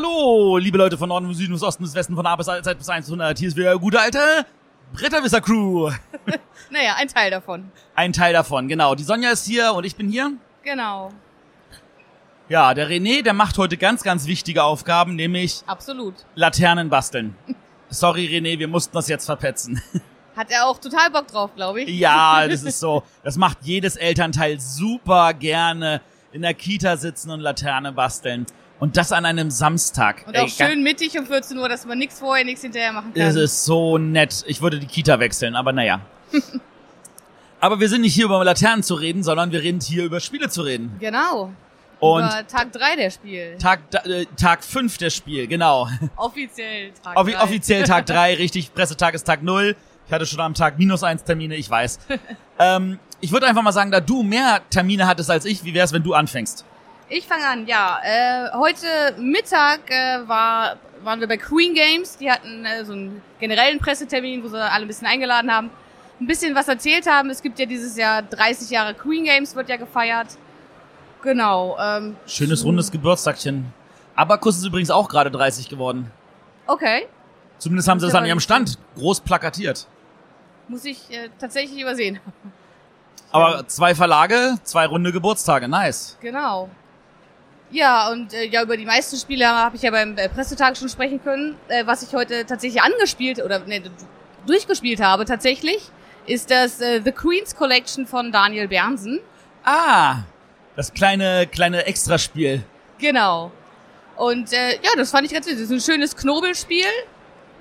Hallo, liebe Leute von Norden, Süden, bis Osten, bis Westen, von A bis Zeit bis 100. Hier ist wieder gute alte Bretterwisser Crew. Naja, ein Teil davon. Ein Teil davon, genau. Die Sonja ist hier und ich bin hier. Genau. Ja, der René, der macht heute ganz, ganz wichtige Aufgaben, nämlich Absolut. Laternen basteln. Sorry, René, wir mussten das jetzt verpetzen. Hat er auch total Bock drauf, glaube ich. Ja, das ist so. Das macht jedes Elternteil super gerne. In der Kita sitzen und Laterne basteln. Und das an einem Samstag. Und Ey, auch schön mittig um 14 Uhr, dass man nichts vorher, nichts hinterher machen kann. Es ist so nett. Ich würde die Kita wechseln, aber naja. aber wir sind nicht hier über Laternen zu reden, sondern wir reden hier über Spiele zu reden. Genau. Und Über Tag 3 der Spiel. Tag, äh, Tag 5 der Spiel, genau. Offiziell Tag Offi 3. offiziell Tag 3, richtig. Pressetag ist Tag 0. Ich hatte schon am Tag minus eins Termine, ich weiß. ähm, ich würde einfach mal sagen, da du mehr Termine hattest als ich, wie wär's, wenn du anfängst? Ich fange an, ja. Äh, heute Mittag äh, war, waren wir bei Queen Games. Die hatten äh, so einen generellen Pressetermin, wo sie alle ein bisschen eingeladen haben. Ein bisschen was erzählt haben. Es gibt ja dieses Jahr 30 Jahre Queen Games, wird ja gefeiert. Genau. Ähm, Schönes rundes Geburtstagchen. Abakus ist übrigens auch gerade 30 geworden. Okay. Zumindest haben sie es an ihrem Stand groß plakatiert. Muss ich äh, tatsächlich übersehen. Aber zwei Verlage, zwei runde Geburtstage, nice. Genau. Ja, und äh, ja, über die meisten Spiele habe ich ja beim äh, Pressetag schon sprechen können. Äh, was ich heute tatsächlich angespielt oder ne, d- durchgespielt habe tatsächlich, ist das äh, The Queen's Collection von Daniel Bernsen. Ah, das kleine, kleine Extraspiel. Genau. Und äh, ja, das fand ich ganz süß. Das ist ein schönes Knobelspiel.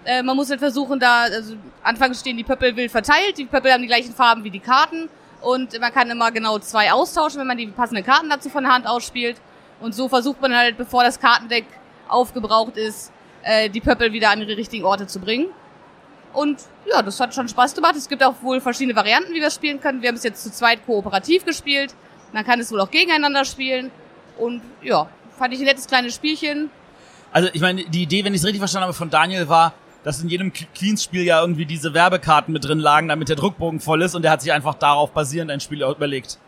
Äh, man muss halt versuchen, da, also anfangs stehen die Pöppel wild verteilt. Die Pöppel haben die gleichen Farben wie die Karten. Und man kann immer genau zwei austauschen, wenn man die passenden Karten dazu von der Hand ausspielt. Und so versucht man halt, bevor das Kartendeck aufgebraucht ist, äh, die Pöppel wieder an ihre richtigen Orte zu bringen. Und ja, das hat schon Spaß gemacht. Es gibt auch wohl verschiedene Varianten, wie wir spielen können. Wir haben es jetzt zu zweit kooperativ gespielt. Man kann es wohl auch gegeneinander spielen. Und ja, fand ich ein nettes kleines Spielchen. Also ich meine, die Idee, wenn ich es richtig verstanden habe, von Daniel war, dass in jedem Queens-Spiel ja irgendwie diese Werbekarten mit drin lagen, damit der Druckbogen voll ist und er hat sich einfach darauf basierend ein Spiel überlegt.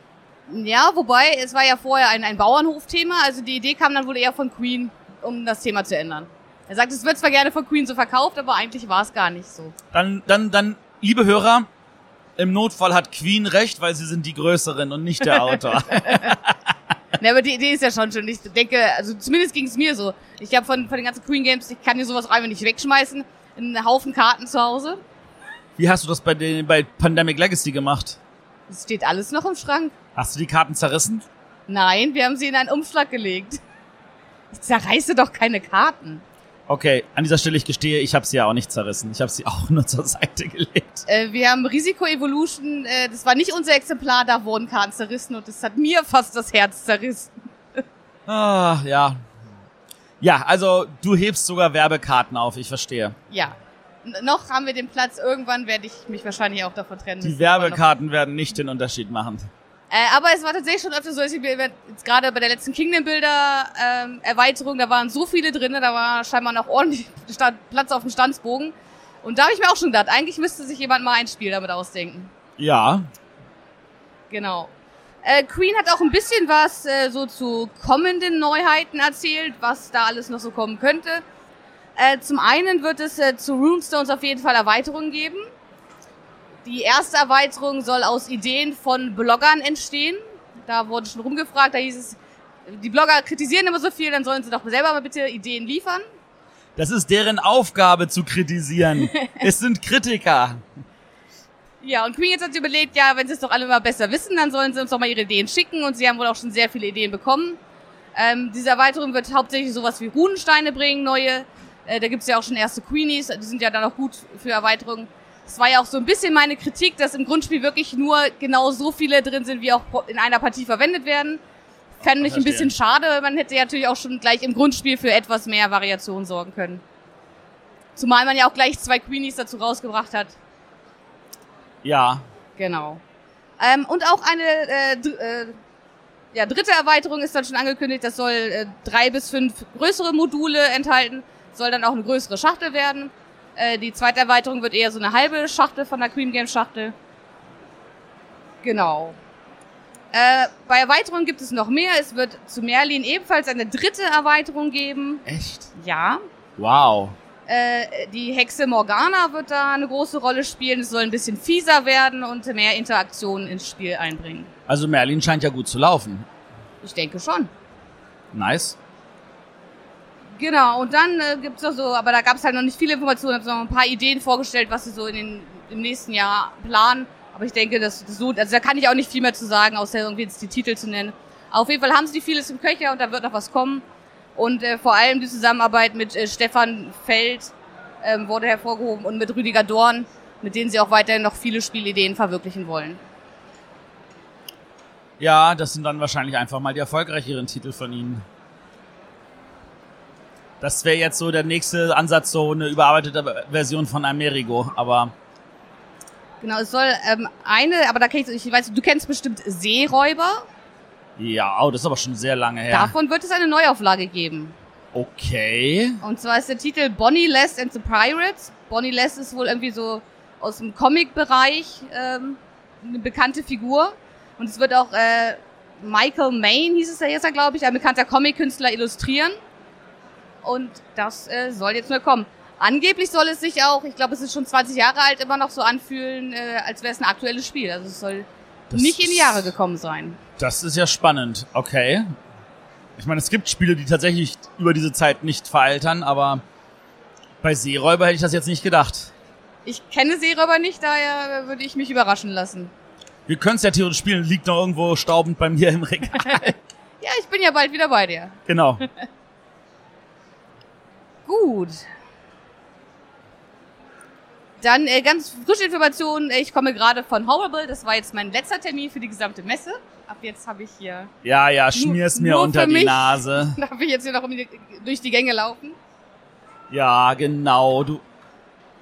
Ja, wobei, es war ja vorher ein, ein Bauernhof-Thema, also die Idee kam dann wohl eher von Queen, um das Thema zu ändern. Er sagt, es wird zwar gerne von Queen so verkauft, aber eigentlich war es gar nicht so. Dann, dann, dann, liebe Hörer, im Notfall hat Queen recht, weil sie sind die Größeren und nicht der Autor. ne, aber die Idee ist ja schon schön. Ich denke, also zumindest ging es mir so. Ich habe von, von den ganzen Queen Games, ich kann hier sowas einfach nicht wegschmeißen, einen Haufen Karten zu Hause. Wie hast du das bei, den, bei Pandemic Legacy gemacht? Es steht alles noch im Schrank. Hast du die Karten zerrissen? Nein, wir haben sie in einen Umschlag gelegt. Ich zerreiße doch keine Karten. Okay, an dieser Stelle ich gestehe, ich habe sie ja auch nicht zerrissen. Ich habe sie auch nur zur Seite gelegt. Äh, wir haben Risiko Evolution, äh, das war nicht unser Exemplar, da wurden Karten zerrissen und das hat mir fast das Herz zerrissen. Ah, ja. Ja, also du hebst sogar Werbekarten auf, ich verstehe. Ja. N noch haben wir den Platz, irgendwann werde ich mich wahrscheinlich auch davon trennen. Die Werbekarten werden nicht den Unterschied machen. Äh, aber es war tatsächlich schon öfter so, dass ich mir jetzt gerade bei der letzten Kingdom Builder ähm, Erweiterung, da waren so viele drin, da war scheinbar noch ordentlich Sta- Platz auf dem Standsbogen. Und da habe ich mir auch schon gedacht, eigentlich müsste sich jemand mal ein Spiel damit ausdenken. Ja, Genau. Äh, Queen hat auch ein bisschen was äh, so zu kommenden Neuheiten erzählt, was da alles noch so kommen könnte. Äh, zum einen wird es äh, zu Runestones auf jeden Fall Erweiterungen geben. Die erste Erweiterung soll aus Ideen von Bloggern entstehen. Da wurde schon rumgefragt, da hieß es, die Blogger kritisieren immer so viel, dann sollen sie doch selber mal bitte Ideen liefern. das ist deren Aufgabe zu kritisieren. es sind Kritiker. Ja, und Queen jetzt hat überlegt, ja, wenn sie es doch alle mal besser wissen, dann sollen sie uns doch mal ihre Ideen schicken und sie haben wohl auch schon sehr viele Ideen bekommen. Ähm, diese Erweiterung wird hauptsächlich sowas wie Runensteine bringen, neue. Äh, da gibt's ja auch schon erste Queenies, die sind ja dann auch gut für Erweiterungen. Das war ja auch so ein bisschen meine Kritik, dass im Grundspiel wirklich nur genau so viele drin sind, wie auch in einer Partie verwendet werden. Fände ich ein bisschen schade, man hätte ja natürlich auch schon gleich im Grundspiel für etwas mehr Variation sorgen können. Zumal man ja auch gleich zwei Queenies dazu rausgebracht hat. Ja, Genau. Ähm, und auch eine äh, dr äh, ja, dritte Erweiterung ist dann schon angekündigt. Das soll äh, drei bis fünf größere Module enthalten. Soll dann auch eine größere Schachtel werden. Äh, die zweite Erweiterung wird eher so eine halbe Schachtel von der Queen Game Schachtel. Genau. Äh, bei Erweiterungen gibt es noch mehr. Es wird zu Merlin ebenfalls eine dritte Erweiterung geben. Echt? Ja. Wow. Äh, die Hexe Morgana wird da eine große Rolle spielen. Es soll ein bisschen fieser werden und mehr Interaktionen ins Spiel einbringen. Also Merlin scheint ja gut zu laufen. Ich denke schon. Nice. Genau, und dann äh, gibt's noch so, aber da gab's halt noch nicht viele Informationen, habe noch ein paar Ideen vorgestellt, was sie so in den, im nächsten Jahr planen. Aber ich denke, das, das so, also da kann ich auch nicht viel mehr zu sagen, außer irgendwie jetzt die Titel zu nennen. Auf jeden Fall haben sie vieles im Köcher und da wird noch was kommen. Und äh, vor allem die Zusammenarbeit mit äh, Stefan Feld ähm, wurde hervorgehoben und mit Rüdiger Dorn, mit denen sie auch weiterhin noch viele Spielideen verwirklichen wollen. Ja, das sind dann wahrscheinlich einfach mal die erfolgreicheren Titel von ihnen. Das wäre jetzt so der nächste Ansatz, so eine überarbeitete Version von Amerigo, aber Genau, es soll ähm, eine, aber da kenn ich, ich weiß, du kennst bestimmt Seeräuber. Ja, oh, das ist aber schon sehr lange her. Davon wird es eine Neuauflage geben. Okay. Und zwar ist der Titel Bonnie Les and the Pirates. Bonnie Les ist wohl irgendwie so aus dem Comic-Bereich ähm, eine bekannte Figur. Und es wird auch äh, Michael Main, hieß es ja jetzt, glaube ich, ein bekannter Comic-Künstler illustrieren. Und das äh, soll jetzt nur kommen. Angeblich soll es sich auch, ich glaube, es ist schon 20 Jahre alt, immer noch so anfühlen, äh, als wäre es ein aktuelles Spiel. Also es soll Das nicht in die Jahre gekommen sein. Das ist ja spannend. Okay. Ich meine, es gibt Spiele, die tatsächlich über diese Zeit nicht veraltern, aber bei Seeräuber hätte ich das jetzt nicht gedacht. Ich kenne Seeräuber nicht, daher würde ich mich überraschen lassen. Wir können es ja theoretisch spielen, liegt noch irgendwo staubend bei mir im Regal. Ja, ich bin ja bald wieder bei dir. genau. Gut. Dann äh, ganz frische Informationen. Ich komme gerade von Horrible. Das war jetzt mein letzter Termin für die gesamte Messe. Ab jetzt habe ich hier, Ja, ja, schmier's mir unter die mich. Nase. darf ich jetzt hier noch um die, durch die Gänge laufen. Ja, genau. Du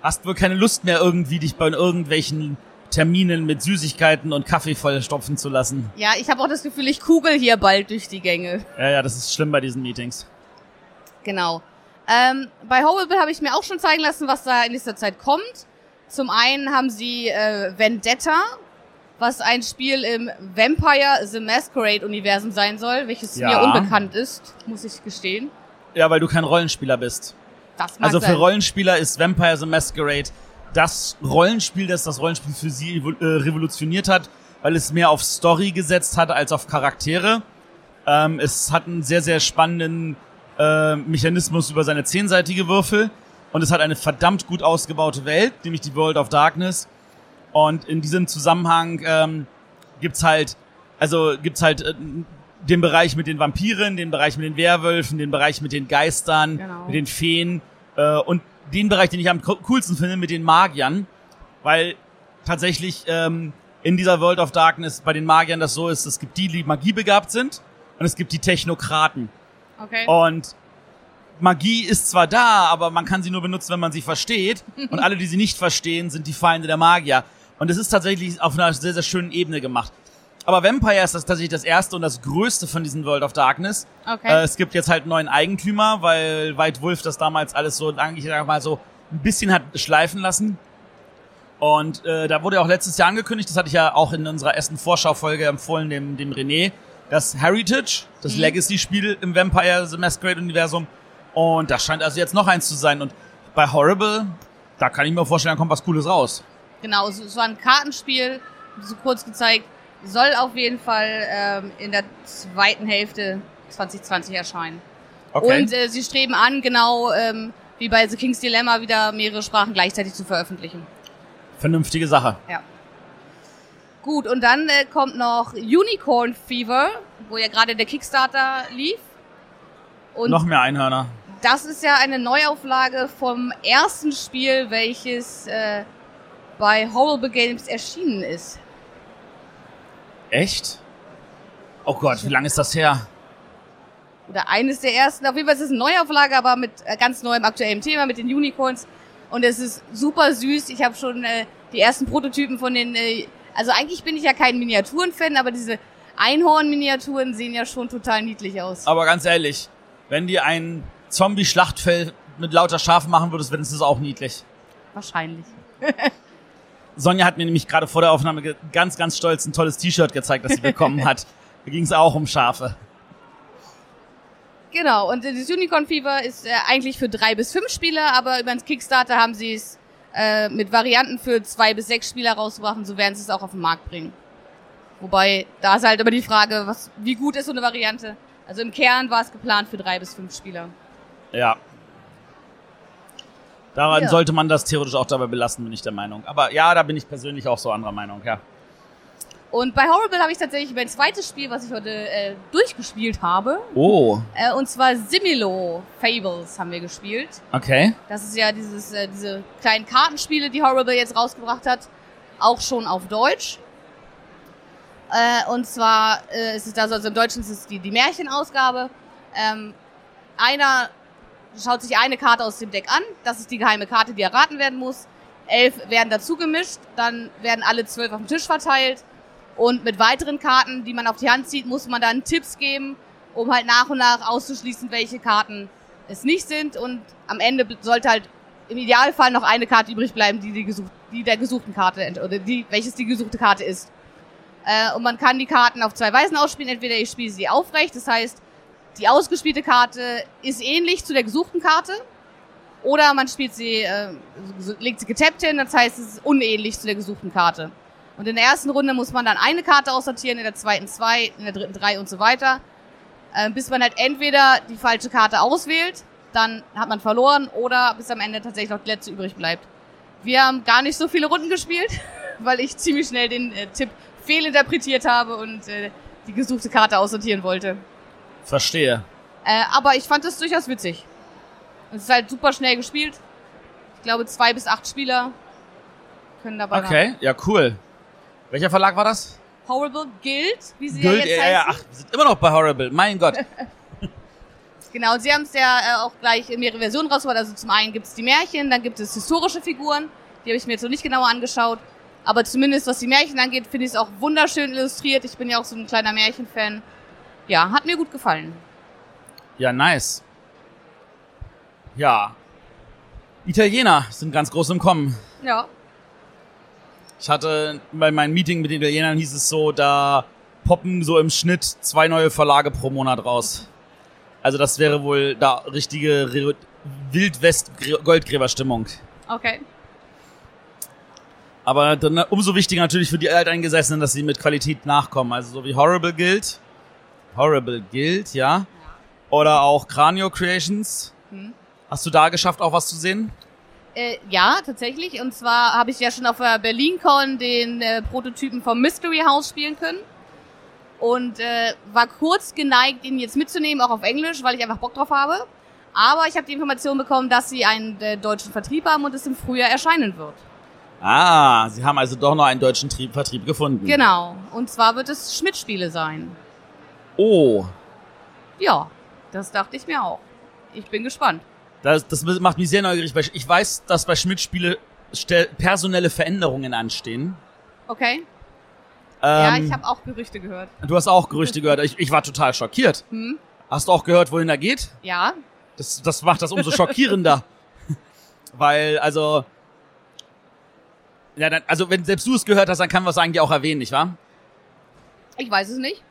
hast wohl keine Lust mehr, irgendwie dich bei irgendwelchen Terminen mit Süßigkeiten und Kaffee vollstopfen zu lassen. Ja, ich habe auch das Gefühl, ich kugel hier bald durch die Gänge. Ja, ja, das ist schlimm bei diesen Meetings. Genau. Ähm, bei Horrible habe ich mir auch schon zeigen lassen, was da in nächster Zeit kommt. Zum einen haben sie äh, Vendetta, was ein Spiel im Vampire the Masquerade Universum sein soll, welches Ja. mir unbekannt ist, muss ich gestehen. Ja, weil du kein Rollenspieler bist. Das mag Also für sein. Rollenspieler ist Vampire the Masquerade das Rollenspiel, das das Rollenspiel für sie äh, revolutioniert hat, weil es mehr auf Story gesetzt hat als auf Charaktere. Ähm, es hat einen sehr, sehr spannenden äh, Mechanismus über seine zehnseitige Würfel und es hat eine verdammt gut ausgebaute Welt, nämlich die World of Darkness. Und in diesem Zusammenhang ähm, gibt's halt, also gibt's halt äh, den Bereich mit den Vampiren, den Bereich mit den Werwölfen, den Bereich mit den Geistern, Genau. mit den Feen äh, und den Bereich, den ich am co- coolsten finde, mit den Magiern, weil tatsächlich ähm, in dieser World of Darkness bei den Magiern das so ist, es gibt die, die magiebegabt sind und es gibt die Technokraten. Okay. Und Magie ist zwar da, aber man kann sie nur benutzen, wenn man sie versteht. Und alle, die sie nicht verstehen, sind die Feinde der Magier. Und es ist tatsächlich auf einer sehr, sehr schönen Ebene gemacht. Aber Vampire ist das tatsächlich das erste und das größte von diesen World of Darkness. Okay. Äh, es gibt jetzt halt einen neuen Eigentümer, weil White Wolf das damals alles so, eigentlich mal so, ein bisschen hat schleifen lassen. Und äh, da wurde ja auch letztes Jahr angekündigt, das hatte ich ja auch in unserer ersten Vorschaufolge empfohlen, dem, dem René, das Heritage, das Mhm. Legacy-Spiel im Vampire The Masquerade-Universum. Und das scheint also jetzt noch eins zu sein. Und bei Horrible, da kann ich mir vorstellen, da kommt was Cooles raus. Genau, es war ein Kartenspiel, so kurz gezeigt, soll auf jeden Fall ähm, in der zweiten Hälfte 2020 erscheinen. Und äh, sie streben an, genau ähm, wie bei The King's Dilemma, wieder mehrere Sprachen gleichzeitig zu veröffentlichen. Vernünftige Sache. Ja. Gut, und dann äh, kommt noch Unicorn Fever, wo ja gerade der Kickstarter lief. Und noch mehr Einhörner. das ist ja eine Neuauflage vom ersten Spiel, welches äh, bei Horrible Games erschienen ist. Echt? Oh Gott, wie lange ist das her? Oder eines der ersten. Auf jeden Fall ist es eine Neuauflage, aber mit äh, ganz neuem aktuellem Thema, mit den Unicorns. Und es ist super süß. Ich habe schon äh, die ersten Prototypen von den... Äh, also eigentlich bin ich ja kein Miniaturen-Fan, aber diese Einhorn-Miniaturen sehen ja schon total niedlich aus. Aber ganz ehrlich, wenn dir ein Zombie-Schlachtfeld mit lauter Schafen machen würdest, wäre das auch niedlich. Wahrscheinlich. Sonja hat mir nämlich gerade vor der Aufnahme ganz, ganz stolz ein tolles T-Shirt gezeigt, das sie bekommen hat. Da ging es auch um Schafe. Genau, und das Unicorn Fever ist äh, eigentlich für drei bis fünf Spieler, aber über den Kickstarter haben sie es äh, mit Varianten für zwei bis sechs Spieler rausgebracht und so werden sie es auch auf den Markt bringen. Wobei, da ist halt immer die Frage, was, wie gut ist so eine Variante? Also im Kern war es geplant für drei bis fünf Spieler. Ja. Daran Ja. sollte man das theoretisch auch dabei belassen, bin ich der Meinung. Aber ja, da bin ich persönlich auch so anderer Meinung, ja. Und bei Horrible habe ich tatsächlich mein zweites Spiel, was ich heute äh, durchgespielt habe. Oh, Äh, und zwar Similo Fables haben wir gespielt. okay. Das ist ja dieses, äh, diese kleinen Kartenspiele, die Horrible jetzt rausgebracht hat. Auch schon auf Deutsch. Äh, und zwar äh, ist es da so, also im Deutschen ist es die, die Märchenausgabe. Ähm, einer schaut sich eine Karte aus dem Deck an. Das ist die geheime Karte, die erraten werden muss. Elf werden dazu gemischt. Dann werden alle zwölf auf den Tisch verteilt. Und mit weiteren Karten, die man auf die Hand zieht, muss man dann Tipps geben, um halt nach und nach auszuschließen, welche Karten es nicht sind. Und am Ende sollte halt im Idealfall noch eine Karte übrig bleiben, die, die, gesucht, die der gesuchten Karte, oder die, welches die gesuchte Karte ist. Äh, und man kann die Karten auf zwei Weisen ausspielen. Entweder ich spiele sie aufrecht, das heißt, die ausgespielte Karte ist ähnlich zu der gesuchten Karte. Oder man spielt sie, äh, legt sie getappt hin, das heißt, es ist unähnlich zu der gesuchten Karte. Und in der ersten Runde muss man dann eine Karte aussortieren, in der zweiten zwei, in der dritten drei und so weiter. Äh, bis man halt entweder die falsche Karte auswählt, dann hat man verloren, oder bis am Ende tatsächlich noch die letzte übrig bleibt. Wir haben gar nicht so viele Runden gespielt, weil ich ziemlich schnell den äh, Tipp fehlinterpretiert habe und äh, die gesuchte Karte aussortieren wollte. Verstehe. Äh, aber ich fand es durchaus witzig. Es ist halt super schnell gespielt. Ich glaube, zwei bis acht Spieler können dabei Okay, ja, cool. Welcher Verlag war das? Horrible Guild, wie sie Guild, ja jetzt ja, ja, ach, wir sind immer noch bei Horrible. Mein Gott. Genau, und sie haben es ja äh, auch gleich in mehrere Versionen rausgebracht. Also zum einen gibt es die Märchen, dann gibt es historische Figuren. Die habe ich mir jetzt noch nicht genauer angeschaut. Aber zumindest was die Märchen angeht, finde ich es auch wunderschön illustriert. Ich bin ja auch so ein kleiner Märchenfan. Ja, hat mir gut gefallen. Ja, nice. Ja. Italiener sind ganz groß im Kommen. Ja. Ich hatte bei meinem Meeting mit den Italienern hieß es so, da poppen so im Schnitt zwei neue Verlage pro Monat raus. Also das wäre wohl da richtige Re Wildwest-Goldgräberstimmung. Okay. Aber dann umso wichtiger natürlich für die Alteingesessenen, dass sie mit Qualität nachkommen. Also so wie Horrible Guild. Horrible Guild, ja. Oder auch Cranio Creations. Hm. Hast du da geschafft, auch was zu sehen? Äh, ja, tatsächlich. Und zwar habe ich ja schon auf der BerlinCon den äh, Prototypen vom Mystery House spielen können. Und äh, war kurz geneigt, ihn jetzt mitzunehmen, auch auf Englisch, weil ich einfach Bock drauf habe. Aber ich habe die Information bekommen, dass sie einen äh, deutschen Vertrieb haben und es im Frühjahr erscheinen wird. Ah, sie haben also doch noch einen deutschen Trieb Vertrieb gefunden. Genau. Und zwar wird es Schmidt-Spiele sein. Oh, Ja, das dachte ich mir auch. Ich bin gespannt. Das, das macht mich sehr neugierig. weil Ich weiß, dass bei Schmidt-Spiele personelle Veränderungen anstehen. Okay? ja, Ähm, ich habe auch Gerüchte gehört. Du hast auch Gerüchte gehört. Ich, ich war total schockiert. Hm? Hast du auch gehört, wohin er geht? Ja, Das, das macht das umso schockierender. Weil, also. Ja, dann, also wenn selbst du es gehört hast, dann kann man es eigentlich auch erwähnen, nicht wahr? ich weiß es nicht.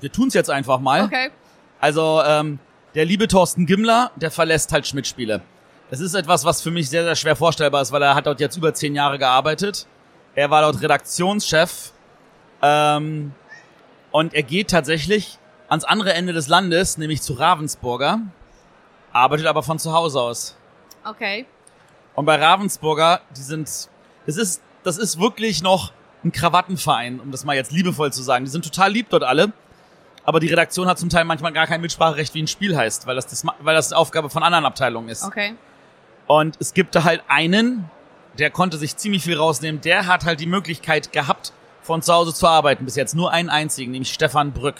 Wir tun's jetzt einfach mal. Okay. Also, ähm, der liebe Thorsten Gimmler, der verlässt halt Schmidt-Spiele. Das ist etwas, was für mich sehr, sehr schwer vorstellbar ist, weil er hat dort jetzt über zehn Jahre gearbeitet. Er war dort Redaktionschef. Ähm, und er geht tatsächlich ans andere Ende des Landes, nämlich zu Ravensburger, arbeitet aber von zu Hause aus. Okay. Und bei Ravensburger, die sind, das ist, das ist wirklich noch ein Krawattenverein, um das mal jetzt liebevoll zu sagen. Die sind total lieb dort alle. Aber die Redaktion hat zum Teil manchmal gar kein Mitspracherecht, wie ein Spiel heißt, weil das, das, weil das Aufgabe von anderen Abteilungen ist. Okay. Und es gibt da halt einen, der konnte sich ziemlich viel rausnehmen. Der hat halt die Möglichkeit gehabt, von zu Hause zu arbeiten. Bis jetzt nur einen einzigen, nämlich Stefan Brück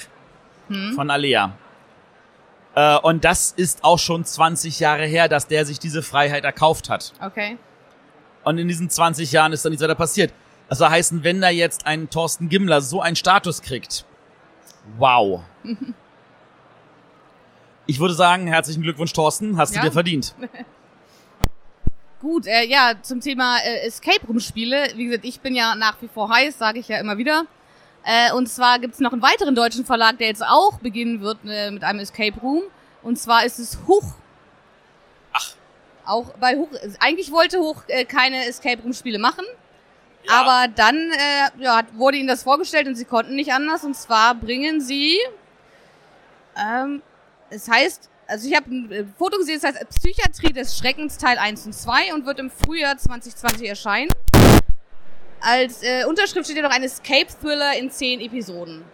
von Alea. Äh, und das ist auch schon 20 Jahre her, dass der sich diese Freiheit erkauft hat. Okay. Und in diesen 20 Jahren ist da nichts weiter passiert. Soll heißen, wenn da jetzt ein Thorsten Gimmler so einen Status kriegt, wow. Ich würde sagen, herzlichen Glückwunsch, Thorsten, hast Ja. du dir verdient. Gut, äh, ja, zum Thema äh, Escape Room Spiele. Wie gesagt, ich bin ja nach wie vor heiß, sage ich ja immer wieder. Äh, und zwar gibt's noch einen weiteren deutschen Verlag, der jetzt auch beginnen wird äh, mit einem Escape Room. Und zwar ist es Huch. Ach. Auch bei Huch. Eigentlich wollte Huch äh, keine Escape Room Spiele machen. Ja. Aber dann äh, ja, wurde ihnen das vorgestellt und sie konnten nicht anders. Und zwar bringen sie. Ähm, es heißt, also ich habe ein äh, Foto gesehen, es heißt Psychiatrie des Schreckens Teil 1 und 2 und wird im Frühjahr 2020 erscheinen. Als äh, Unterschrift steht ja noch ein Escape Thriller in 10 Episoden.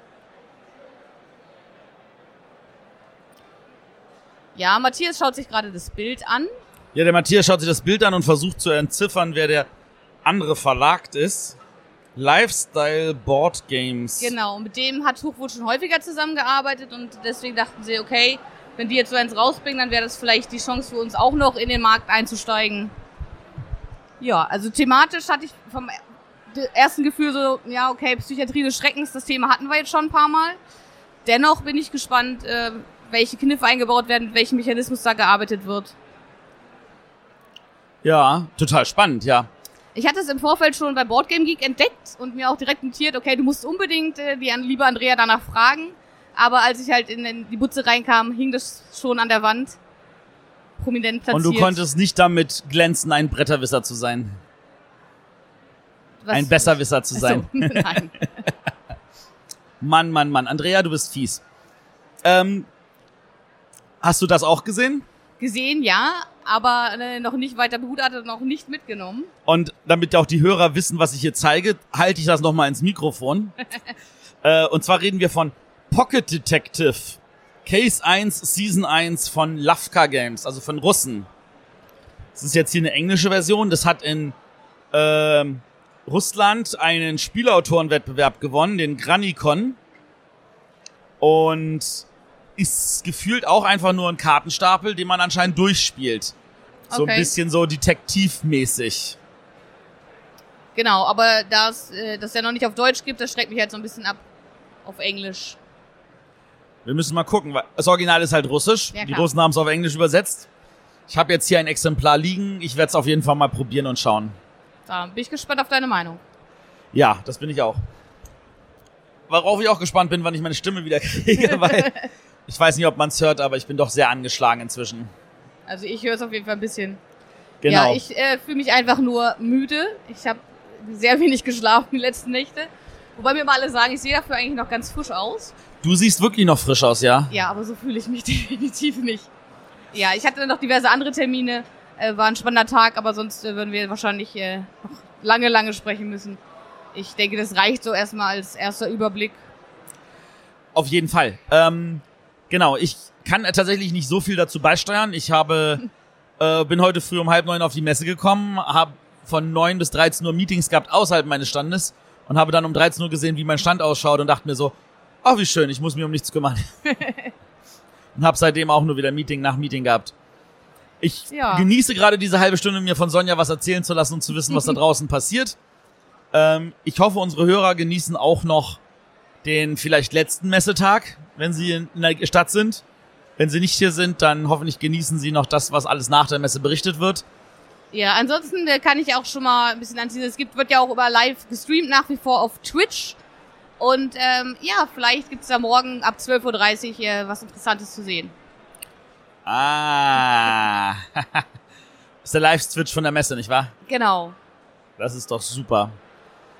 Ja, Matthias schaut sich gerade das Bild an. Ja, der Matthias schaut sich das Bild an und versucht zu entziffern, wer der andere Verlag ist. Lifestyle Board Games. Genau, mit dem hat Huch wohl schon häufiger zusammengearbeitet und deswegen dachten sie, okay, wenn die jetzt so eins rausbringen, dann wäre das vielleicht die Chance für uns auch noch in den Markt einzusteigen. Ja, also thematisch hatte ich vom ersten Gefühl so, ja, okay, Psychiatrie des Schreckens, das Thema hatten wir jetzt schon ein paar Mal. Dennoch bin ich gespannt, äh, welche Kniffe eingebaut werden, mit welchem Mechanismus da gearbeitet wird. Ja, total spannend, ja. Ich hatte es im Vorfeld schon bei Boardgame Geek entdeckt und mir auch direkt notiert, okay, du musst unbedingt äh, die liebe Andrea danach fragen. Aber als ich halt in, in die Butze reinkam, hing das schon an der Wand. Prominent platziert. Und du konntest nicht damit glänzen, ein Bretterwisser zu sein. Was- Ein Besserwisser zu sein. So, nein. Mann, Mann, Mann. Andrea, du bist fies. Ähm, hast du das auch gesehen? Gesehen, ja, aber äh, noch nicht weiter begutachtet, noch nicht mitgenommen. Und damit auch die Hörer wissen, was ich hier zeige, halte ich das nochmal ins Mikrofon. äh, und zwar reden wir von Pocket Detective. Case 1, Season 1 von Lavka Games, also von Russen. Das ist jetzt hier eine englische Version. Das hat in ähm, Russland einen Spielautorenwettbewerb gewonnen, den Granicon. Und ist gefühlt auch einfach nur ein Kartenstapel, den man anscheinend durchspielt. So Okay. ein bisschen so detektivmäßig. Genau, aber da es äh, das ja noch nicht auf Deutsch gibt, das schreckt mich halt so ein bisschen ab auf Englisch. Wir müssen mal gucken, weil das Original ist halt russisch. Ja, die. Russen haben es auf Englisch übersetzt. Ich habe jetzt hier ein Exemplar liegen. Ich werde es auf jeden Fall mal probieren und schauen. Da bin ich gespannt auf deine Meinung. Ja, das bin ich auch. Worauf ich auch gespannt bin, wann ich meine Stimme wieder kriege, weil ich weiß nicht, ob man es hört, aber ich bin doch sehr angeschlagen inzwischen. Also ich höre es auf jeden Fall ein bisschen. Genau. Ja, ich äh, fühle mich einfach nur müde. Ich habe sehr wenig geschlafen die letzten Nächte. Wobei mir mal alle sagen, ich sehe dafür eigentlich noch ganz frisch aus. du siehst wirklich noch frisch aus, ja? Ja, aber so fühle ich mich definitiv nicht. Ja, ich hatte noch diverse andere Termine. Äh, war ein spannender Tag, aber sonst äh, würden wir wahrscheinlich äh, noch lange, lange sprechen müssen. Ich denke, das reicht so erstmal als erster Überblick. Auf jeden Fall. Ähm, genau, ich kann tatsächlich nicht so viel dazu beisteuern. Ich habe, äh, bin heute früh um halb neun auf die Messe gekommen, habe von neun bis 13 Uhr Meetings gehabt außerhalb meines Standes und habe dann um 13 Uhr gesehen, wie mein Stand ausschaut und dachte mir so, oh, wie schön, ich muss mich um nichts kümmern. und habe seitdem auch nur wieder Meeting nach Meeting gehabt. Ich Ja. genieße gerade diese halbe Stunde, mir von Sonja was erzählen zu lassen und zu wissen, was da draußen passiert. Ähm, ich hoffe, unsere Hörer genießen auch noch den vielleicht letzten Messetag, wenn sie in der Stadt sind. Wenn sie nicht hier sind, dann hoffentlich genießen sie noch das, was alles nach der Messe berichtet wird. Ja, ansonsten äh, kann ich auch schon mal ein bisschen anziehen. Es gibt, wird ja auch über live gestreamt nach wie vor auf Twitch. Und ähm, ja, vielleicht gibt's da morgen ab 12.30 Uhr äh, was Interessantes zu sehen. Ah. ist der Live-Switch von der Messe, nicht wahr? Genau. Das ist doch super.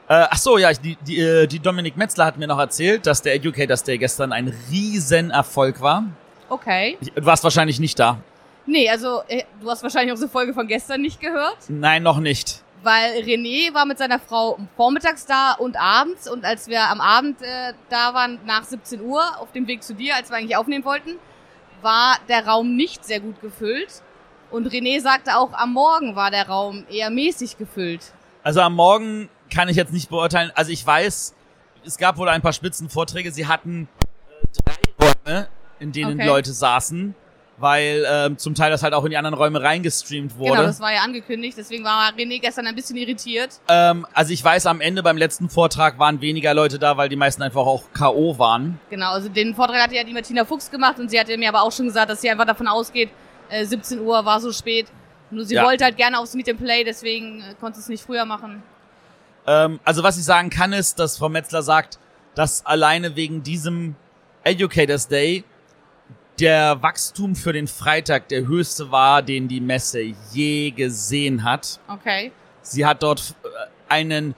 Äh, ach so, ja, die, die, äh, die Dominik Metzler hat mir noch erzählt, dass der Educators Day gestern ein Riesenerfolg war. Okay. Du warst wahrscheinlich nicht da. Nee, also äh, du hast wahrscheinlich unsere Folge von gestern nicht gehört. Nein, noch nicht. Weil René war mit seiner Frau vormittags da und abends. Und als wir am Abend äh, da waren, nach 17 Uhr, auf dem Weg zu dir, als wir eigentlich aufnehmen wollten, war der Raum nicht sehr gut gefüllt. Und René sagte auch, am Morgen war der Raum eher mäßig gefüllt. Also am Morgen kann ich jetzt nicht beurteilen. Also ich weiß, es gab wohl ein paar Spitzenvorträge. Sie hatten äh, drei Räume, in denen Okay. Leute saßen, weil ähm, zum Teil das halt auch in die anderen Räume reingestreamt wurde. Genau, das war ja angekündigt. Deswegen war René gestern ein bisschen irritiert. ähm, also ich weiß, am Ende beim letzten Vortrag waren weniger Leute da, weil die meisten einfach auch K.O. waren. Genau, also den Vortrag hatte ja die Martina Fuchs gemacht und sie hatte mir aber auch schon gesagt, dass sie einfach davon ausgeht, äh, 17 Uhr war so spät, Nur sie Ja. wollte halt gerne aufs Meet and Play, deswegen äh, konnte sie es nicht früher machen. Ähm, also was ich sagen kann ist, dass Frau Metzler sagt, dass alleine wegen diesem Educators Day der Wachstum für den Freitag der höchste war, den die Messe je gesehen hat. Okay. Sie hat dort äh, einen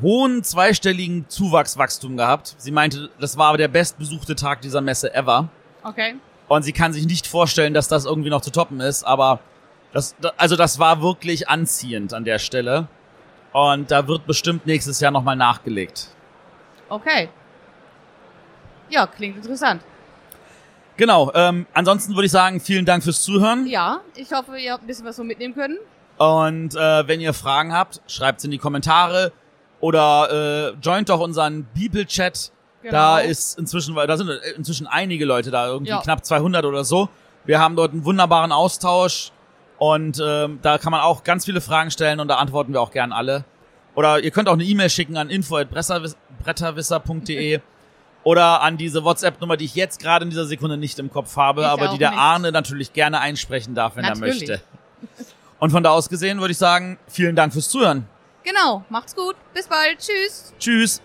hohen zweistelligen Zuwachswachstum gehabt. Sie meinte, das war aber der bestbesuchte Tag dieser Messe ever. Okay. Und sie kann sich nicht vorstellen, dass das irgendwie noch zu toppen ist, aber das, da- also das war wirklich anziehend an der Stelle. Und da wird bestimmt nächstes Jahr nochmal nachgelegt. Okay. Ja, klingt interessant. Genau, ähm, ansonsten würde ich sagen, vielen Dank fürs Zuhören. Ja, ich hoffe, ihr habt ein bisschen was so mitnehmen können. Und äh, wenn ihr Fragen habt, schreibt's in die Kommentare oder äh, joint doch unseren Bibelchat. Genau. Da ist inzwischen, da sind inzwischen einige Leute da, irgendwie Ja. knapp 200 oder so. Wir haben dort einen wunderbaren Austausch und ähm, da kann man auch ganz viele Fragen stellen und da antworten wir auch gern alle. Oder ihr könnt auch eine E-Mail schicken an info@bretterwisser.de oder an diese WhatsApp-Nummer, die ich jetzt gerade in dieser Sekunde nicht im Kopf habe, Ich aber die der nicht. Arne natürlich gerne einsprechen darf, wenn Natürlich. er möchte. Und von da aus gesehen würde ich sagen, vielen Dank fürs Zuhören. Genau, macht's gut. Bis bald. Tschüss. Tschüss.